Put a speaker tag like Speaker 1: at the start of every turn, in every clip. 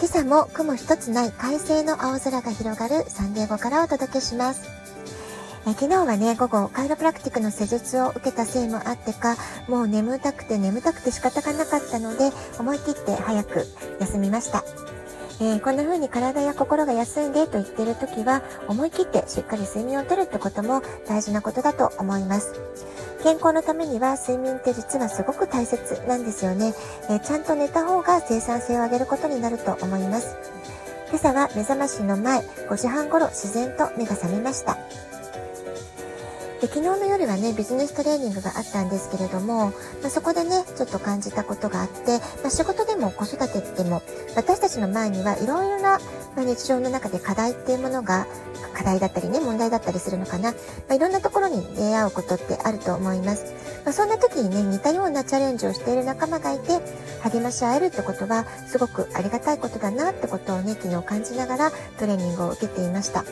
Speaker 1: 今朝も雲一つない快晴の青空が広がるサンデーゴからお届けします。え昨日はね、午後、カイロプラクティックの施術を受けたせいもあってか、もう眠たくて眠たくて仕方がなかったので、思い切って早く休みました。えー、こんな風に体や心が休んでと言っている時は、思い切ってしっかり睡眠をとるってことも大事なことだと思います。健康のためには睡眠って実はすごく大切なんですよね。えー、ちゃんと寝た方が生産性を上げることになると思います。今朝は目覚ましの前5時半頃自然と目が覚めました。で昨日の夜はねビジネストレーニングがあったんですけれども、まあ、そこでねちょっと感じたことがあって、まあ、仕事でも子育てでも私たちの前にはいろいろな、ま日常の中で課題っていうものが課題だったりね問題だったりするのかな、まあ、いろんなところに出会うことってあると思います、まそんな時にね似たようなチャレンジをしている仲間がいて励まし合えるってことはすごくありがたいことだなってことをね昨日感じながらトレーニングを受けていました。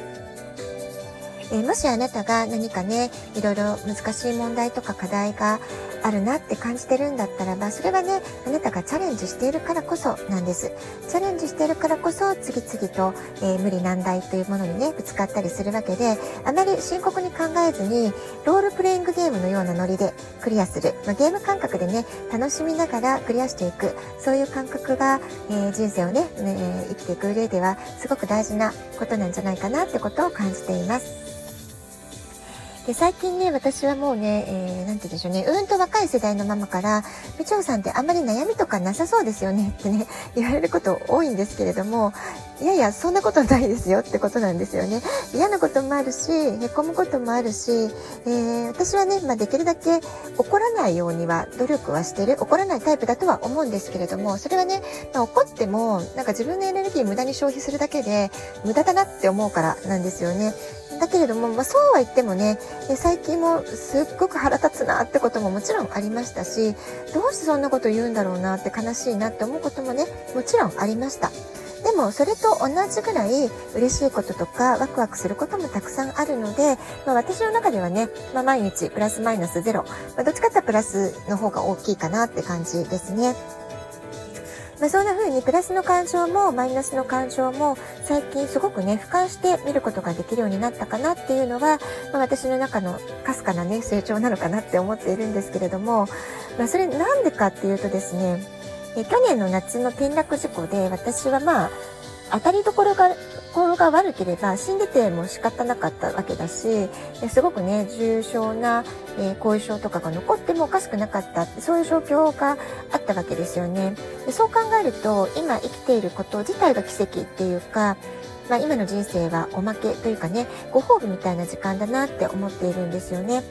Speaker 1: えー、もしあなたが何かね、いろいろ難しい問題とか課題があるなって感じてるんだったらば、それはね、あなたがチャレンジしているからこそなんです。チャレンジしているからこそ、次々と、えー、無理難題というものにね、ぶつかったりするわけで、あまり深刻に考えずに、ロールプレイングゲームのようなノリでクリアする。まあ、ゲーム感覚でね、楽しみながらクリアしていく。そういう感覚が、えー、人生をね、ね、生きていく上では、すごく大事なことなんじゃないかなってことを感じています。で、最近ね、私はもうね、えー、て言うんでしょうね、うんと若い世代のママから、みちょうさんってあんまり悩みとかなさそうですよね ってね、言われること多いんですけれども、いやいや、そんなことないですよってことなんですよね。嫌なこともあるし、へこむこともあるし、えー、私はね、まあ、できるだけ怒らないようには努力はしてる。怒らないタイプだとは思うんですけれども、それはね、まあ、怒っても、なんか自分のエネルギー無駄に消費するだけで、無駄だなって思うからなんですよね。だけれども、まあ、そうは言ってもね、最近もすっごく腹立つなってことももちろんありましたし、どうしてそんなこと言うんだろうなって悲しいなって思うこともね、もちろんありました。でもそれと同じぐらい嬉しいこととかワクワクすることもたくさんあるので、まあ、私の中ではね、まあ、毎日プラスマイナスゼロ、まあ、どっちかってプラスの方が大きいかなって感じですね。まあ、そんな風にプラスの感情もマイナスの感情も最近すごくね、俯瞰して見ることができるようになったかなっていうのは、まあ、私の中のかすかなね、成長なのかなって思っているんですけれども、まあ、それなんでかっていうとですね、え去年の夏の転落事故で私はまあ、当たりどころが心が悪ければ死んでても仕方なかったわけだしすごくね重症な、えー、後遺症とかが残ってもおかしくなかったそういう状況があったわけですよねでそう考えると今生きていること自体が奇跡っていうかまあ、今の人生はおまけというかねご褒美みたいな時間だなって思っているんですよね。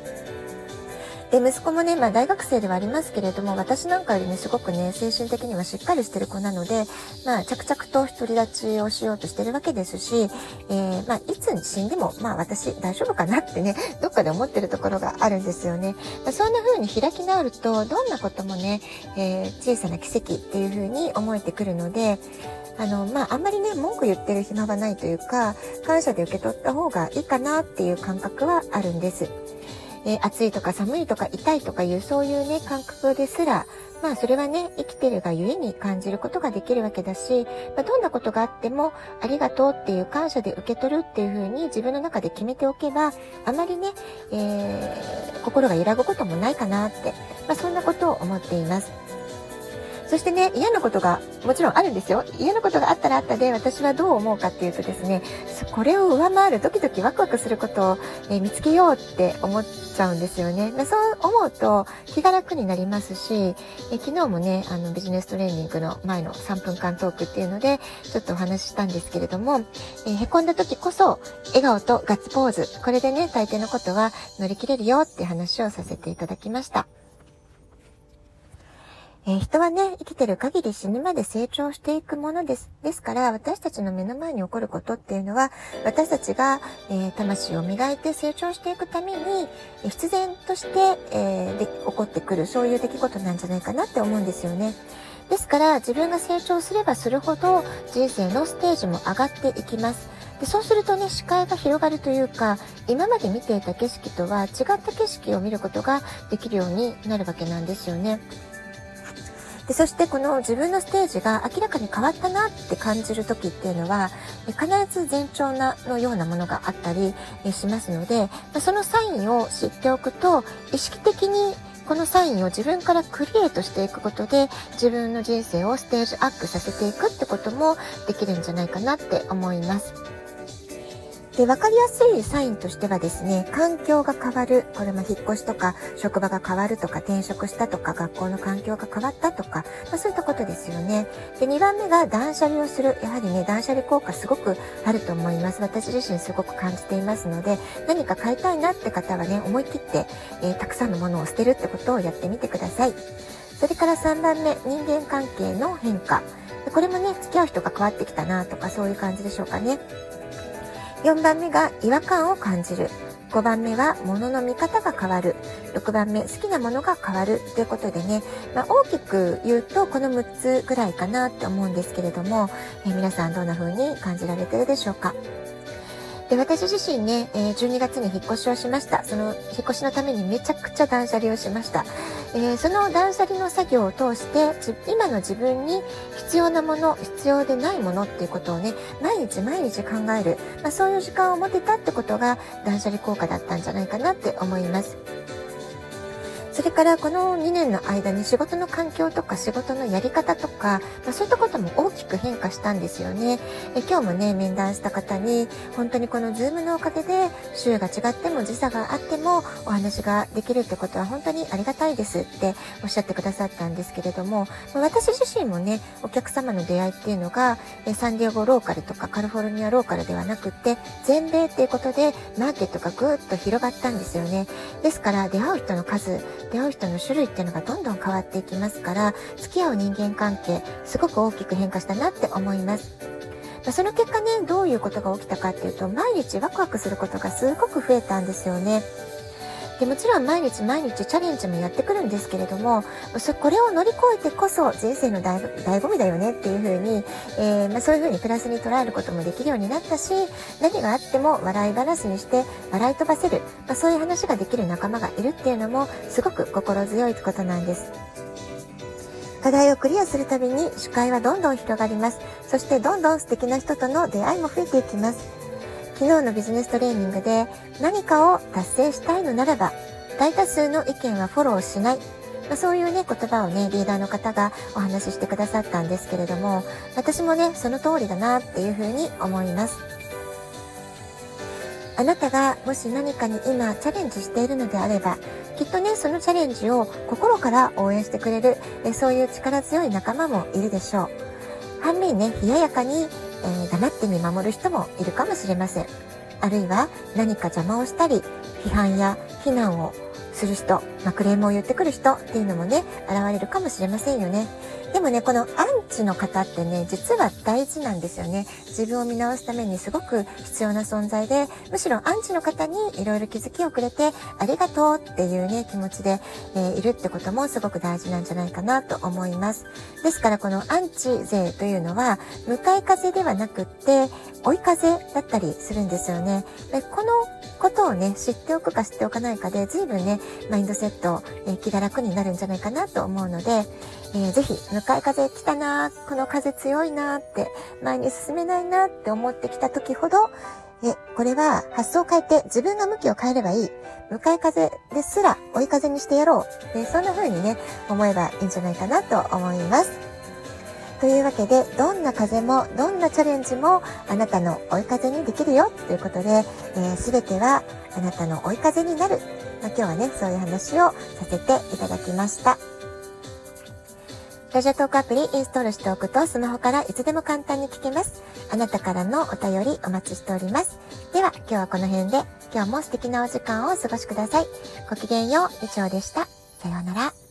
Speaker 1: で、息子もね、まあ大学生ではありますけれども、私なんかよりね、すごくね、精神的にはしっかりしてる子なので、まあ着々と独り立ちをしようとしてるわけですし、えー、まあいつ死んでも、まあ私大丈夫かなってね、どっかで思ってるところがあるんですよね。まあ、そんな風に開き直ると、どんなこともね、えー、小さな奇跡っていう風に思えてくるので、あの、まあ、あんまりね、文句言ってる暇はないというか、感謝で受け取った方がいいかなっていう感覚はあるんです。えー、暑いとか寒いとか痛いとかいうそういうね、感覚ですら、まあそれはね、生きてるがゆえに感じることができるわけだし、まあ、どんなことがあってもありがとうっていう感謝で受け取るっていうふうに自分の中で決めておけば、あまりね、えー、心が揺らぐこともないかなって、まあそんなことを思っています。そしてね、嫌なことがもちろんあるんですよ。嫌なことがあったらあったで、私はどう思うかっていうとですね、これを上回るドキドキワクワクすることを、え見つけようって思っちゃうんですよね。ま、そう思うと気が楽になりますし、え昨日もね、あのビジネストレーニングの前の3分間トークっていうので、ちょっとお話ししたんですけれども、えー、凹んだ時こそ、笑顔とガッツポーズ。これでね、大抵のことは乗り切れるよって話をさせていただきました。えー、人はね、生きてる限り死ぬまで成長していくものです。ですから、私たちの目の前に起こることっていうのは、私たちが、えー、魂を磨いて成長していくために、え必然として、え、で起こってくる、そういう出来事なんじゃないかなって思うんですよね。ですから、自分が成長すればするほど、人生のステージも上がっていきます。でそうするとね、視界が広がるというか、今まで見ていた景色とは違った景色を見ることができるようになるわけなんですよね。でそしてこの自分のステージが明らかに変わったなって感じる時っていうのは必ず前兆なのようなものがあったりしますのでそのサインを知っておくと意識的にこのサインを自分からクリエイトしていくことで自分の人生をステージアップさせていくってこともできるんじゃないかなって思います。で、わかりやすいサインとしてはですね、環境が変わる。これも引っ越しとか、職場が変わるとか、転職したとか、学校の環境が変わったとか、まあ、そういったことですよね。で、2番目が断捨離をする。やはりね、断捨離効果すごくあると思います。私自身すごく感じていますので、何か買いたいなって方はね、思い切って、えー、たくさんのものを捨てるってことをやってみてください。それから3番目、人間関係の変化。これもね、付き合う人が変わってきたなとか、そういう感じでしょうかね。4番目が違和感を感じる。5番目は物の見方が変わる。6番目、好きなものが変わるということでね、まあ、大きく言うとこの6つぐらいかなって思うんですけれども、え、皆さんどんな風に感じられてるでしょうか？で、私自身ね、え12月に引っ越しをしました。その引っ越しのためにめちゃくちゃ断捨離をしました。え、その断捨離の作業を通して今の自分に必要なもの必要でないものっていうことをね毎日毎日考える、まあ、そういう時間を持てたってことが断捨離効果だったんじゃないかなって思います。それからこの2年の間に仕事の環境とか仕事のやり方とか、まあ、そういったことも大きく変化したんですよね。え今日もね、面談した方に、本当にこのズームのおかげで、週が違っても時差があってもお話ができるってことは本当にありがたいですっておっしゃってくださったんですけれども、ま、私自身もね、お客様の出会いっていうのが、サンディエゴローカルとかカリフォルニアローカルではなくて、全米っていうことでマーケットがぐーっと広がったんですよね。ですから出会う人の数、出会う人の種類っていうのがどんどん変わっていきますから付き合う人間関係すごく大きく変化したなって思います。まその結果ねどういうことが起きたかっていうと毎日ワクワクすることがすごく増えたんですよね。でもちろん毎日毎日チャレンジもやってくるんですけれどもこれを乗り越えてこそ人生の醍醐味だよねっていうふうに、えー、まあ、そういうふうにプラスに捉えることもできるようになったし何があっても笑い話にして笑い飛ばせる、まあ、そういう話ができる仲間がいるっていうのもすごく心強いことなんです。課題をクリアするたびに視界はどんどん広がります。そしてどんどん素敵な人との出会いも増えていきます。昨日のビジネストレーニングで何かを達成したいのならば大多数の意見はフォローしない。まあ、そういうね、言葉をね、リーダーの方がお話ししてくださったんですけれども、私もね、その通りだなっていうふうに思います。あなたがもし何かに今チャレンジしているのであれば、きっとね、そのチャレンジを心から応援してくれる、えそういう力強い仲間もいるでしょう。反面ね、冷ややかにえー、黙って見守る人もいるかもしれません。あるいは何か邪魔をしたり、批判や非難をする人、まあ、クレームを言ってくる人っていうのもね、現れるかもしれませんよね。でもね、このアンチの方ってね、実は大事なんですよね。自分を見直すためにすごく必要な存在で、むしろアンチの方にいろいろ気づきをくれて、ありがとうっていうね、気持ちで、えー、いるってこともすごく大事なんじゃないかなと思います。ですからこのアンチ勢というのは、向かい風ではなくって、追い風だったりするんですよね。でこのことをね、知っておくか知っておかないかで、随分ね、マインドセット、え、気が楽になるんじゃないかなと思うので、えー、ぜひ、向かい風来たなこの風強いなって、前に進めないなって思ってきた時ほど、え、これは発想を変えて自分が向きを変えればいい。向かい風ですら追い風にしてやろう。でそんな風にね、思えばいいんじゃないかなと思います。というわけで、どんな風も、どんなチャレンジも、あなたの追い風にできるよということで、す、え、べ、てはあなたの追い風になる。まあ、今日はね、そういう話をさせていただきました。ラジオトークアプリインストールしておくとスマホからいつでも簡単に聞けます。あなたからのお便りお待ちしております。では今日はこの辺で今日も素敵なお時間をお過ごしください。ごきげんよう、以上でした。さようなら。